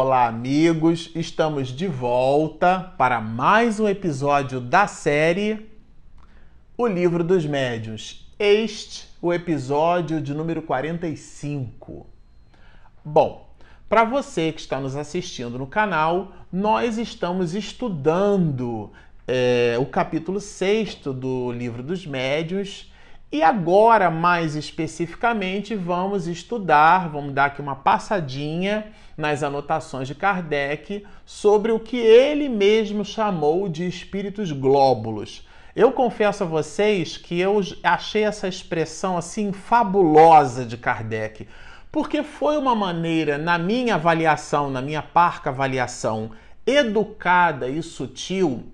Olá, amigos! Estamos de volta para mais um episódio da série O Livro dos Médiuns. Este, o episódio de número 45. Bom, para você que está nos assistindo no canal, nós estamos estudando é, o capítulo 6 do Livro dos Médiuns e agora, mais especificamente, vamos estudar, vamos dar aqui uma passadinha nas anotações de Kardec sobre o que ele mesmo chamou de espíritos glóbulos. Eu confesso a vocês que eu achei essa expressão assim fabulosa de Kardec, porque foi uma maneira, na minha avaliação, na minha parca avaliação, educada e sutil,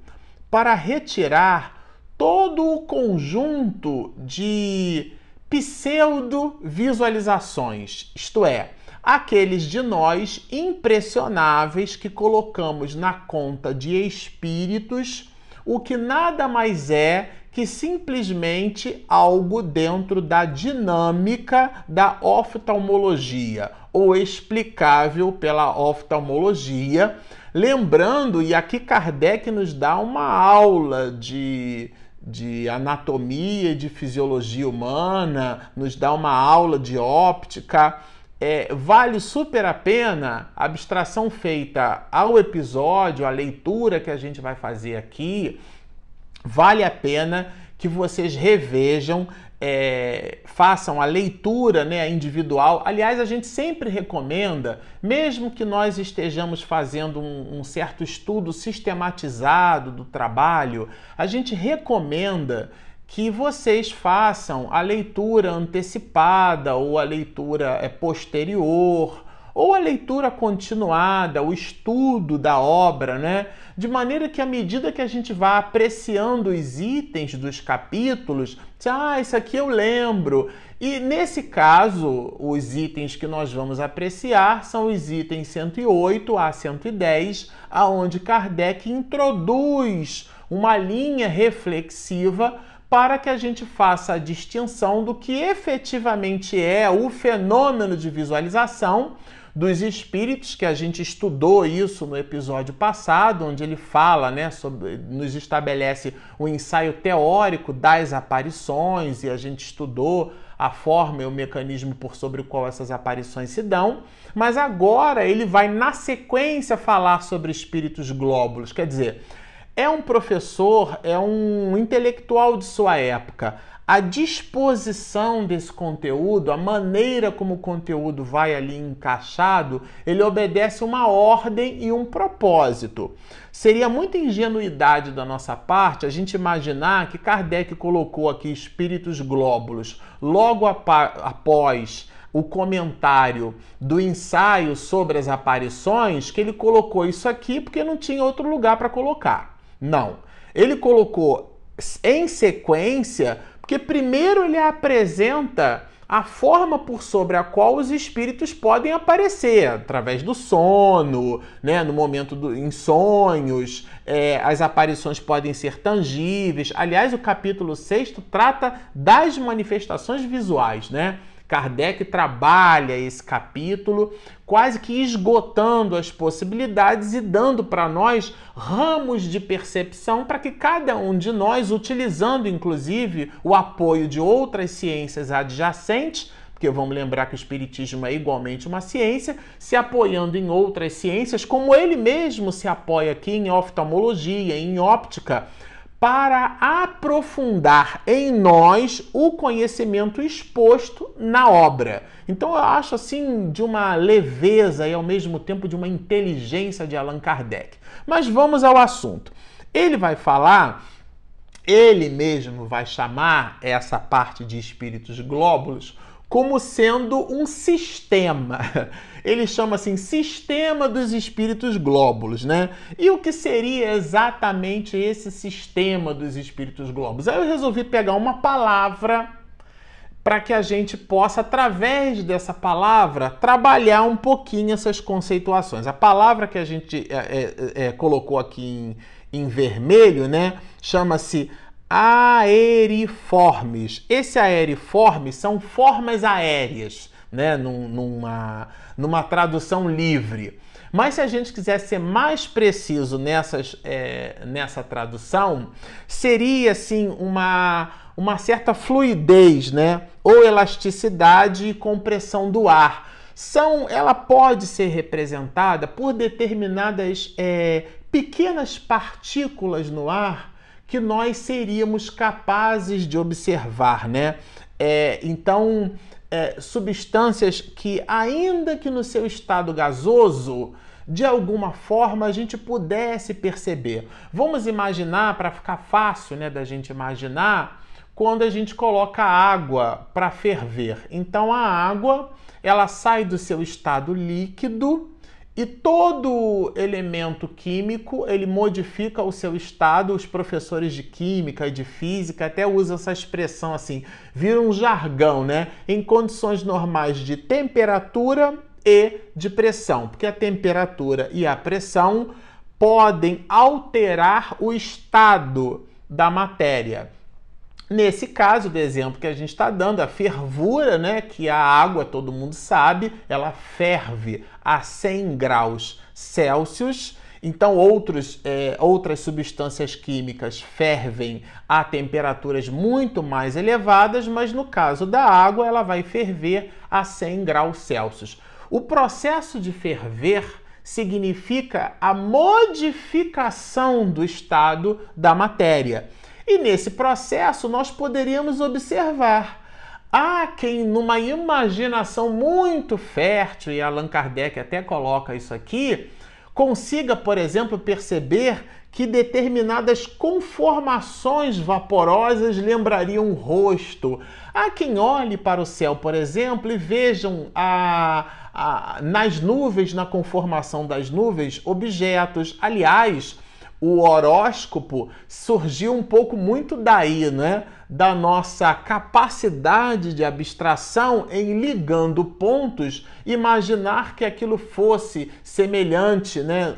para retirar todo o conjunto de pseudo-visualizações, isto é, aqueles de nós impressionáveis que colocamos na conta de espíritos, o que nada mais é que simplesmente algo dentro da dinâmica da oftalmologia ou explicável pela oftalmologia. Lembrando, e aqui Kardec nos dá uma aula de de anatomia e de fisiologia humana, nos dá uma aula de óptica. É, vale super a pena a abstração feita ao episódio, a leitura que a gente vai fazer aqui. Vale a pena que vocês revejam é, façam a leitura né, individual. Aliás, a gente sempre recomenda, mesmo que nós estejamos fazendo um, um certo estudo sistematizado do trabalho, a gente recomenda que vocês façam a leitura antecipada ou a leitura é, posterior ou a leitura continuada, o estudo da obra, né? De maneira que à medida que a gente vá apreciando os itens dos capítulos, ah, isso aqui eu lembro. E nesse caso, os itens que nós vamos apreciar são os itens 108 a 110, aonde Kardec introduz uma linha reflexiva para que a gente faça a distinção do que efetivamente é o fenômeno de visualização dos espíritos, que a gente estudou isso no episódio passado, onde ele fala, né, sobre, nos estabelece o ensaio teórico das aparições e a gente estudou a forma e o mecanismo por sobre o qual essas aparições se dão, mas agora ele vai na sequência falar sobre espíritos glóbulos, quer dizer, é um professor, é um intelectual de sua época a disposição desse conteúdo, a maneira como o conteúdo vai ali encaixado, ele obedece uma ordem e um propósito. Seria muita ingenuidade da nossa parte a gente imaginar que Kardec colocou aqui espíritos glóbulos logo após o comentário do ensaio sobre as aparições, que ele colocou isso aqui porque não tinha outro lugar para colocar. Não. Ele colocou em sequência porque primeiro ele apresenta a forma por sobre a qual os espíritos podem aparecer, através do sono, né, no momento do, em sonhos, é, as aparições podem ser tangíveis. Aliás, o capítulo 6 trata das manifestações visuais, né? Kardec trabalha esse capítulo quase que esgotando as possibilidades e dando para nós ramos de percepção para que cada um de nós, utilizando inclusive o apoio de outras ciências adjacentes, porque vamos lembrar que o Espiritismo é igualmente uma ciência, se apoiando em outras ciências, como ele mesmo se apoia aqui em oftalmologia, em óptica para aprofundar em nós o conhecimento exposto na obra. Então eu acho assim de uma leveza e ao mesmo tempo de uma inteligência de Allan Kardec. Mas vamos ao assunto. Ele vai falar, ele mesmo vai chamar essa parte de espíritos glóbulos como sendo um sistema. Ele chama assim sistema dos espíritos glóbulos, né? E o que seria exatamente esse sistema dos espíritos glóbulos? Aí eu resolvi pegar uma palavra para que a gente possa, através dessa palavra, trabalhar um pouquinho essas conceituações. A palavra que a gente é, é, é, colocou aqui em, em vermelho, né? Chama-se aeriformes. Esse aeriforme são formas aéreas, né? numa, numa tradução livre. Mas se a gente quiser ser mais preciso nessas, é, nessa tradução, seria assim uma, uma certa fluidez, né? Ou elasticidade e compressão do ar. São, ela pode ser representada por determinadas é, pequenas partículas no ar que nós seríamos capazes de observar, né? É, então, é, substâncias que, ainda que no seu estado gasoso, de alguma forma a gente pudesse perceber. Vamos imaginar, para ficar fácil né, da gente imaginar, quando a gente coloca água para ferver. Então a água ela sai do seu estado líquido e todo elemento químico ele modifica o seu estado. Os professores de química e de física até usam essa expressão assim, vira um jargão, né? Em condições normais de temperatura e de pressão, porque a temperatura e a pressão podem alterar o estado da matéria. Nesse caso do exemplo que a gente está dando, a fervura, né, que a água, todo mundo sabe, ela ferve a 100 graus Celsius. Então, outros, é, outras substâncias químicas fervem a temperaturas muito mais elevadas, mas no caso da água, ela vai ferver a 100 graus Celsius. O processo de ferver significa a modificação do estado da matéria. E nesse processo nós poderíamos observar. Há quem, numa imaginação muito fértil, e Allan Kardec até coloca isso aqui, consiga, por exemplo, perceber que determinadas conformações vaporosas lembrariam o rosto. Há quem olhe para o céu, por exemplo, e vejam a, a, nas nuvens, na conformação das nuvens, objetos. Aliás, o horóscopo surgiu um pouco muito daí, né? Da nossa capacidade de abstração em ligando pontos, imaginar que aquilo fosse semelhante, né?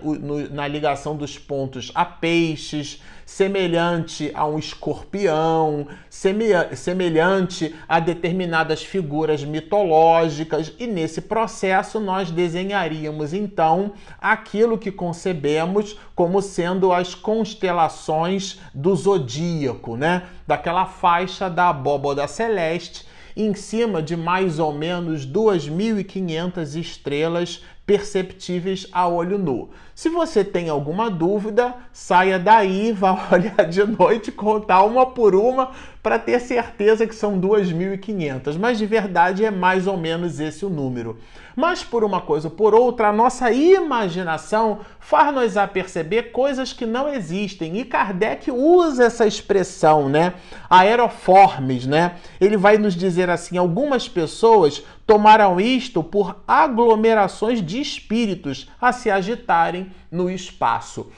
Na ligação dos pontos a peixes, semelhante a um escorpião, semelhante a determinadas figuras mitológicas, e nesse processo nós desenharíamos então aquilo que concebemos como sendo as constelações do zodíaco, né? Daquela faixa da abóboda celeste em cima de mais ou menos 2.500 estrelas perceptíveis a olho nu. Se você tem alguma dúvida, saia daí, vá olhar de noite, contar uma por uma para ter certeza que são 2.500, mas de verdade é mais ou menos esse o número. Mas por uma coisa ou por outra, a nossa imaginação faz-nos a perceber coisas que não existem. E Kardec usa essa expressão, né? Aeroformes, né? Ele vai nos dizer assim: algumas pessoas tomaram isto por aglomerações de espíritos a se agitarem no espaço.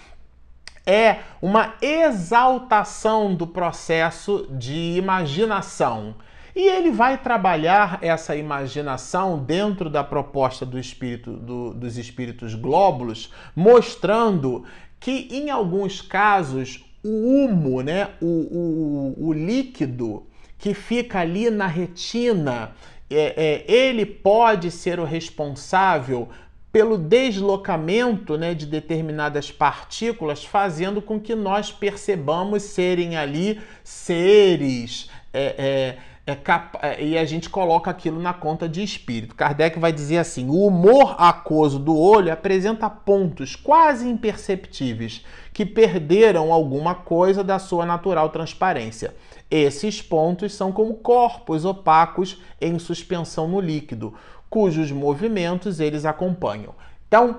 É uma exaltação do processo de imaginação. E ele vai trabalhar essa imaginação dentro da proposta do espírito, do, dos espíritos glóbulos, mostrando que em alguns casos o humo, né, o, o, o líquido que fica ali na retina, é, é, ele pode ser o responsável pelo deslocamento né, de determinadas partículas, fazendo com que nós percebamos serem ali seres. É, é capa... É, e a gente coloca aquilo na conta de espírito. Kardec vai dizer assim: o humor aquoso do olho apresenta pontos quase imperceptíveis que perderam alguma coisa da sua natural transparência. Esses pontos são como corpos opacos em suspensão no líquido, cujos movimentos eles acompanham. Então,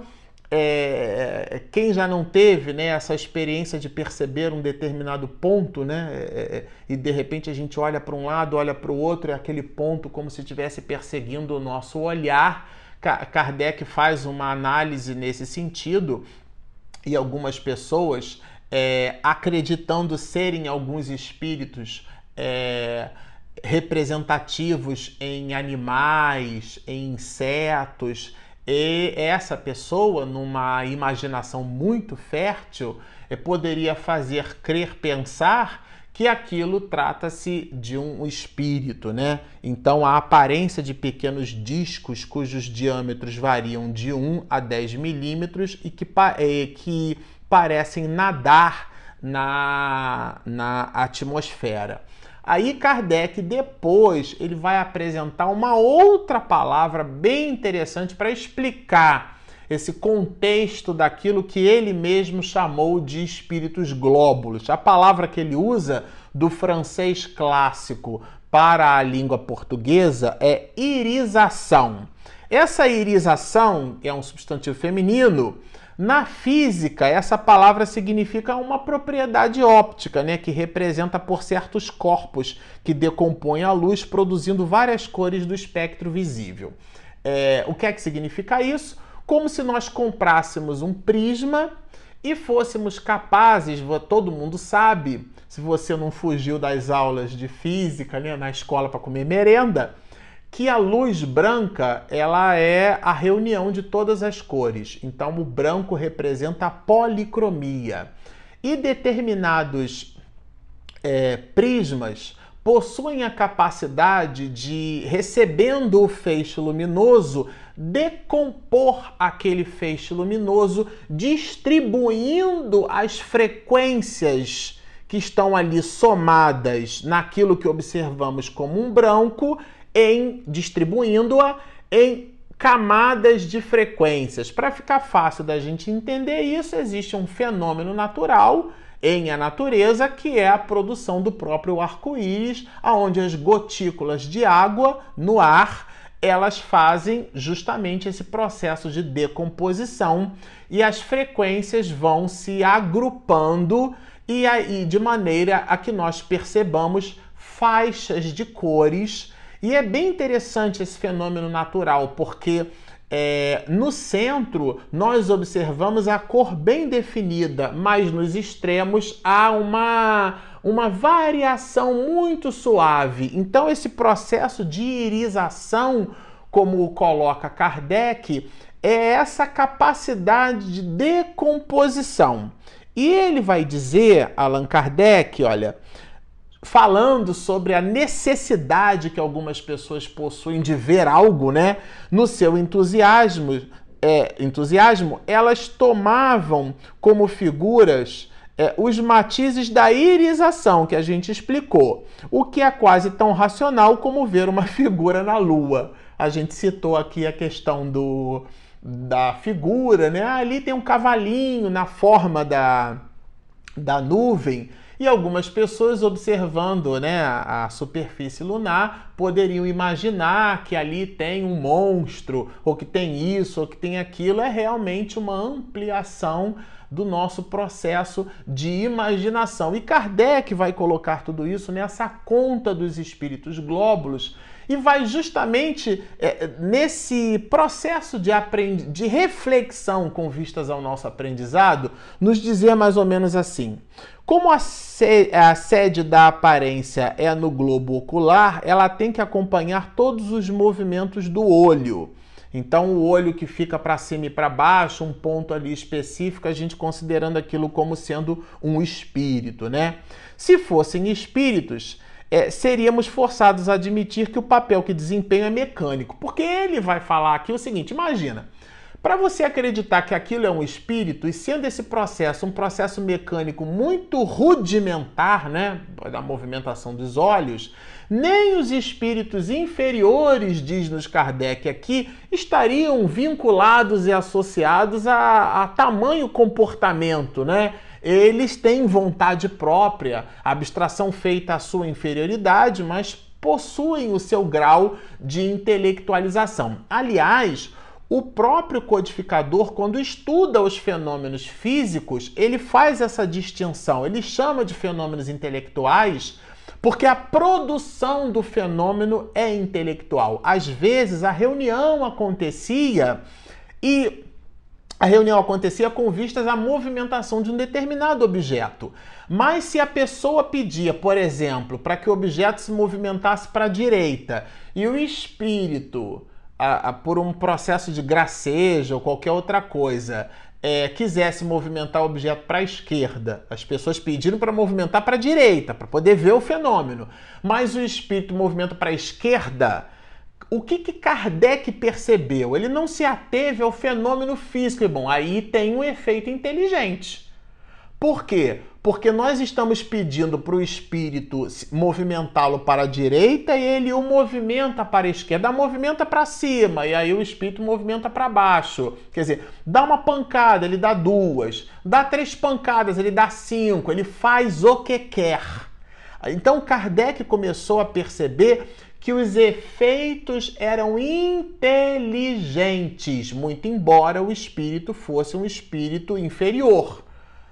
é, quem já não teve né, essa experiência de perceber um determinado ponto, né, é, é e de repente a gente olha para um lado, olha para o outro, e aquele ponto como se estivesse perseguindo o nosso olhar. Kardec faz uma análise nesse sentido, e algumas pessoas, é, acreditando serem alguns espíritos é, representativos em animais, em insetos, e essa pessoa, numa imaginação muito fértil, eh, poderia fazer crer, pensar que aquilo trata-se de um espírito, né? Então a aparência de pequenos discos cujos diâmetros variam de 1 a 10 milímetros e que, é, que parecem nadar na, na atmosfera. Aí Kardec depois ele vai apresentar uma outra palavra bem interessante para explicar esse contexto daquilo que ele mesmo chamou de espíritos glóbulos. A palavra que ele usa do francês clássico para a língua portuguesa é irisação. Essa irisação, que é um substantivo feminino, na física, essa palavra significa uma propriedade óptica, né, que representa por certos corpos que decompõem a luz, produzindo várias cores do espectro visível. É, o que é que significa isso? como se nós comprássemos um prisma e fôssemos capazes, todo mundo sabe, se você não fugiu das aulas de física né, na escola para comer merenda, que a luz branca ela é a reunião de todas as cores. Então o branco representa a policromia. E determinados é, prismas possuem a capacidade de, recebendo o feixe luminoso, decompor aquele feixe luminoso, distribuindo as frequências que estão ali somadas naquilo que observamos como um branco, em distribuindo-a em camadas de frequências. Para ficar fácil da gente entender isso, existe um fenômeno natural em a natureza, que é a produção do próprio arco-íris, onde as gotículas de água no ar elas fazem justamente esse processo de decomposição e as frequências vão se agrupando e aí de maneira a que nós percebamos faixas de cores. E é bem interessante esse fenômeno natural, porque é, no centro nós observamos a cor bem definida, mas nos extremos há uma, uma variação muito suave. Então, esse processo de irisação, como coloca Kardec, é essa capacidade de decomposição. E ele vai dizer, Allan Kardec, olha, falando sobre a necessidade que algumas pessoas possuem de ver algo, né? No seu entusiasmo, é, entusiasmo elas tomavam como figuras é, os matizes da irisação que a gente explicou, o que é quase tão racional como ver uma figura na Lua. A gente citou aqui a questão do, da figura, né? Ali tem um cavalinho na forma da, da nuvem e algumas pessoas observando né, a superfície lunar poderiam imaginar que ali tem um monstro, ou que tem isso, ou que tem aquilo. É realmente uma ampliação do nosso processo de imaginação. E Kardec vai colocar tudo isso nessa conta dos espíritos glóbulos e vai justamente é, nesse processo de, aprend... de reflexão com vistas ao nosso aprendizado, nos dizer mais ou menos assim: como a, se... a sede da aparência é no globo ocular, ela tem que acompanhar todos os movimentos do olho. Então, o olho que fica para cima e para baixo, um ponto ali específico, a gente considerando aquilo como sendo um espírito, né? Se fossem espíritos, é, seríamos forçados a admitir que o papel que desempenha é mecânico, porque ele vai falar aqui o seguinte: imagina, para você acreditar que aquilo é um espírito, e sendo esse processo um processo mecânico muito rudimentar, né, da movimentação dos olhos, nem os espíritos inferiores, diz-nos Kardec aqui, estariam vinculados e associados a, a tamanho comportamento, né? Eles têm vontade própria, abstração feita à sua inferioridade, mas possuem o seu grau de intelectualização. Aliás, o próprio codificador, quando estuda os fenômenos físicos, ele faz essa distinção. Ele chama de fenômenos intelectuais porque a produção do fenômeno é intelectual. Às vezes a reunião acontecia e a reunião acontecia com vistas à movimentação de um determinado objeto. Mas se a pessoa pedia, por exemplo, para que o objeto se movimentasse para a direita e o espírito, a, a, por um processo de gracejo ou qualquer outra coisa, é, quisesse movimentar o objeto para a esquerda, as pessoas pediram para movimentar para a direita, para poder ver o fenômeno, mas o espírito movimenta para a esquerda. O que, que Kardec percebeu? Ele não se ateve ao fenômeno físico. E bom, aí tem um efeito inteligente. Por quê? Porque nós estamos pedindo para o espírito movimentá-lo para a direita e ele o movimenta para a esquerda, movimenta para cima e aí o espírito movimenta para baixo. Quer dizer, dá uma pancada, ele dá duas, dá três pancadas, ele dá cinco, ele faz o que quer. Então Kardec começou a perceber que os efeitos eram inteligentes, muito embora o espírito fosse um espírito inferior.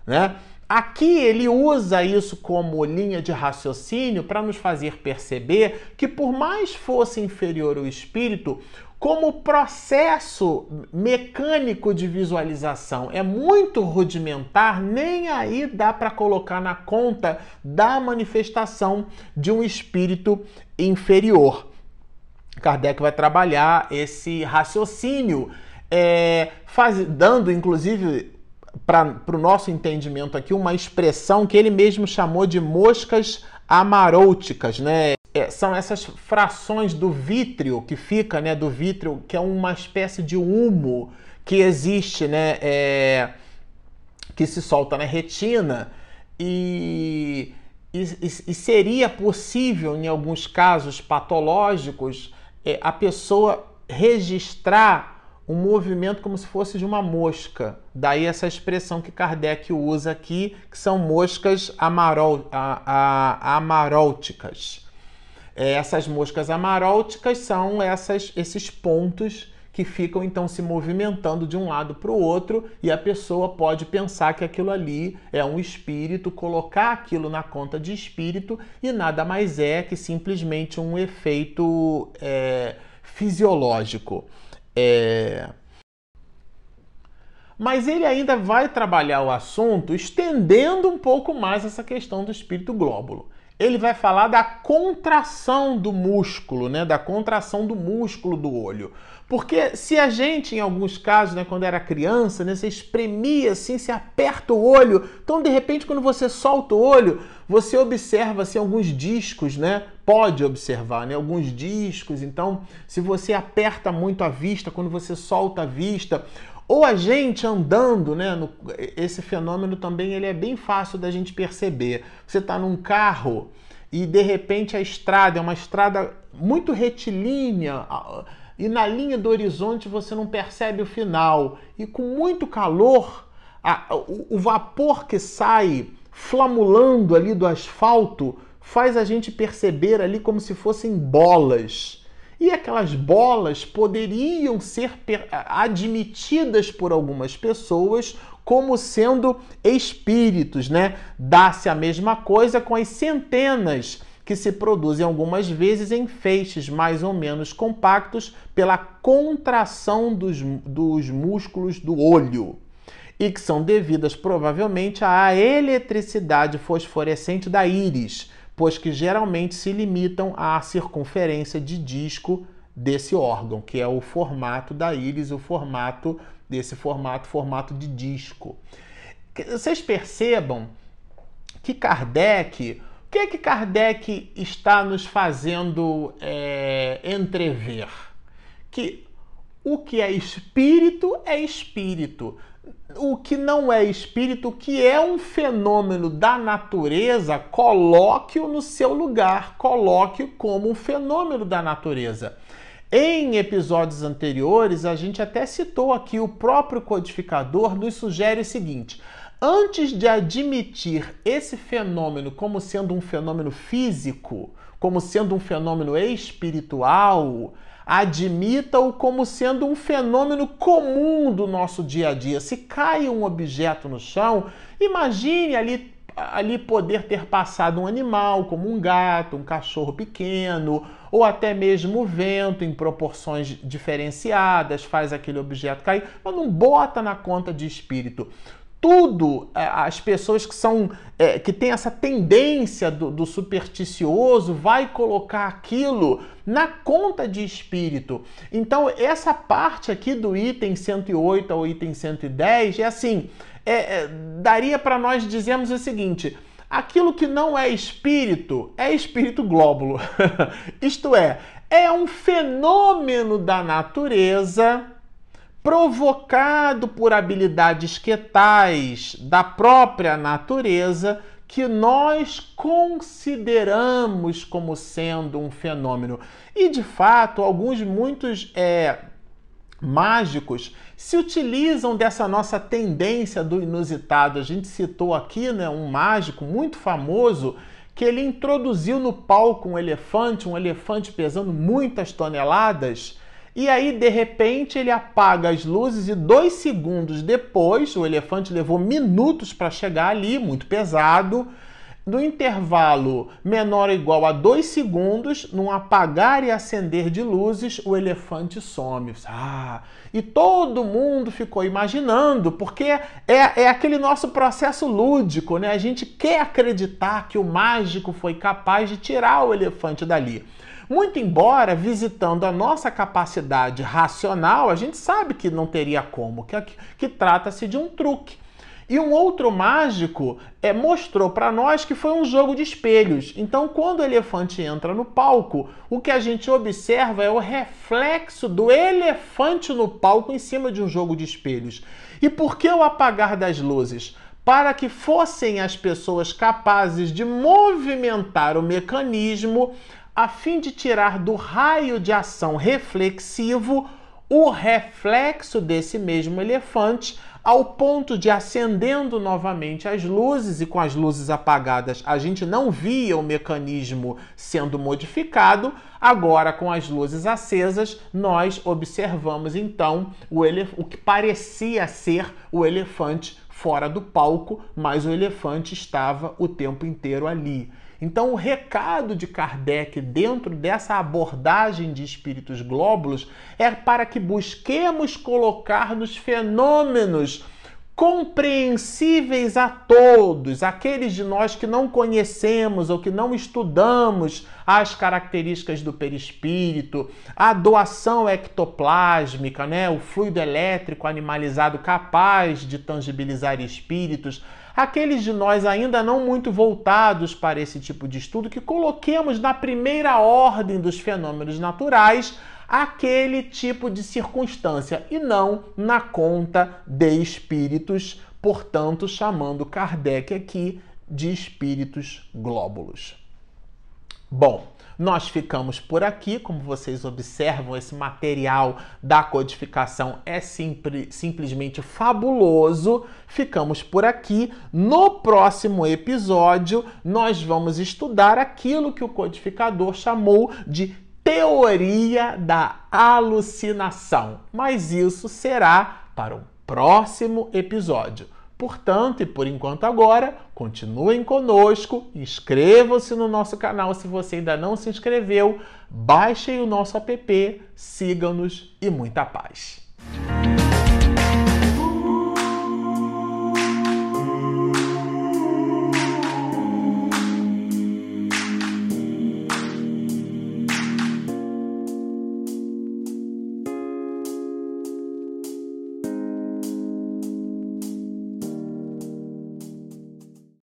Né? Aqui ele usa isso como linha de raciocínio para nos fazer perceber que, por mais fosse inferior o espírito, como processo mecânico de visualização é muito rudimentar, nem aí dá para colocar na conta da manifestação de um espírito inferior. Kardec vai trabalhar esse raciocínio, é, faz, dando inclusive para o nosso entendimento aqui, uma expressão que ele mesmo chamou de moscas amarouticas, né? É, são essas frações do vítreo que fica, né? Do vítreo, que é uma espécie de humo que existe, né? É, que se solta na retina e, e, e seria possível, em alguns casos patológicos, é, a pessoa registrar um movimento como se fosse de uma mosca. Daí essa expressão que Kardec usa aqui, que são moscas amarol, a, a, amarólticas. É, essas moscas amarólticas são essas, esses pontos que ficam então se movimentando de um lado para o outro e a pessoa pode pensar que aquilo ali é um espírito, colocar aquilo na conta de espírito e nada mais é que simplesmente um efeito é, fisiológico. É... Mas ele ainda vai trabalhar o assunto estendendo um pouco mais essa questão do espírito glóbulo. Ele vai falar da contração do músculo, né? Da contração do músculo do olho. Porque se a gente, em alguns casos, né, quando era criança, né, você espremia assim, se aperta o olho, então de repente quando você solta o olho, você observa assim, alguns discos, né? Pode observar, né? Alguns discos. Então, se você aperta muito a vista, quando você solta a vista, ou a gente andando, né? No, esse fenômeno também ele é bem fácil da gente perceber. Você está num carro e de repente a estrada é uma estrada muito retilínea e na linha do horizonte você não percebe o final. E com muito calor, a, o, o vapor que sai flamulando ali do asfalto faz a gente perceber ali como se fossem bolas. E aquelas bolas poderiam ser admitidas por algumas pessoas como sendo espíritos, né? Dá-se a mesma coisa com as centenas que se produzem algumas vezes em feixes mais ou menos compactos pela contração dos, dos músculos do olho e que são devidas provavelmente à eletricidade fosforescente da íris, pois que geralmente se limitam à circunferência de disco desse órgão, que é o formato da íris, o formato desse formato, formato de disco. Vocês percebam que Kardec o que é que Kardec está nos fazendo é, entrever? Que o que é espírito é espírito. O que não é espírito, que é um fenômeno da natureza, coloque-o no seu lugar, coloque-o como um fenômeno da natureza. Em episódios anteriores, a gente até citou aqui, o próprio codificador nos sugere o seguinte: antes de admitir esse fenômeno como sendo um fenômeno físico, como sendo um fenômeno espiritual, admita-o como sendo um fenômeno comum do nosso dia a dia. Se cai um objeto no chão, imagine ali, ali poder ter passado um animal, como um gato, um cachorro pequeno, ou até mesmo o vento em proporções diferenciadas faz aquele objeto cair, mas não bota na conta de espírito tudo é, as pessoas que são é, que têm essa tendência do, do, supersticioso vai colocar aquilo na conta de espírito. Então essa parte aqui do item 108 ao item 110 é assim, é, é, daria para nós dizermos o seguinte: aquilo que não é espírito é espírito glóbulo. Isto é, é um fenômeno da natureza provocado por habilidades que tais da própria natureza que nós consideramos como sendo um fenômeno. E de fato, alguns muitos é, mágicos se utilizam dessa nossa tendência do inusitado. A gente citou aqui né, um mágico muito famoso que ele introduziu no palco um elefante, um elefante pesando muitas toneladas e aí, de repente, ele apaga as luzes e dois segundos depois, o elefante levou minutos para chegar ali, muito pesado. No intervalo menor ou igual a dois segundos, num apagar e acender de luzes, o elefante some. Ah, e todo mundo ficou imaginando, porque é, é aquele nosso processo lúdico, né? A gente quer acreditar que o mágico foi capaz de tirar o elefante dali. Muito embora, visitando a nossa capacidade racional, a gente sabe que não teria como, que, que trata-se de um truque. E um outro mágico é, mostrou para nós que foi um jogo de espelhos. Então, quando o elefante entra no palco, o que a gente observa é o reflexo do elefante no palco em cima de um jogo de espelhos. E por que o apagar das luzes? Para que fossem as pessoas capazes de movimentar o mecanismo a fim de tirar do raio de ação reflexivo o reflexo desse mesmo elefante, ao ponto de acendendo novamente as luzes e com as luzes apagadas a gente não via o mecanismo sendo modificado. Agora, com as luzes acesas, nós observamos então o, o que parecia ser o elefante fora do palco, mas o elefante estava o tempo inteiro ali. Então, o recado de Kardec dentro dessa abordagem de espíritos glóbulos é para que busquemos colocar nos fenômenos compreensíveis a todos, aqueles de nós que não conhecemos ou que não estudamos as características do perispírito, a doação ectoplásmica, né, o fluido elétrico animalizado capaz de tangibilizar espíritos, aqueles de nós ainda não muito voltados para esse tipo de estudo, que coloquemos na primeira ordem dos fenômenos naturais aquele tipo de circunstância e não na conta de espíritos, portanto, chamando Kardec aqui de espíritos glóbulos. Bom, nós ficamos por aqui. Como vocês observam, esse material da codificação é simples, simplesmente fabuloso. Ficamos por aqui. No próximo episódio, nós vamos estudar aquilo que o codificador chamou de teoria da alucinação. Mas isso será para o próximo episódio. Portanto, e por enquanto agora, continuem conosco, inscrevam-se no nosso canal se você ainda não se inscreveu, baixem o nosso app, sigam-nos e muita paz.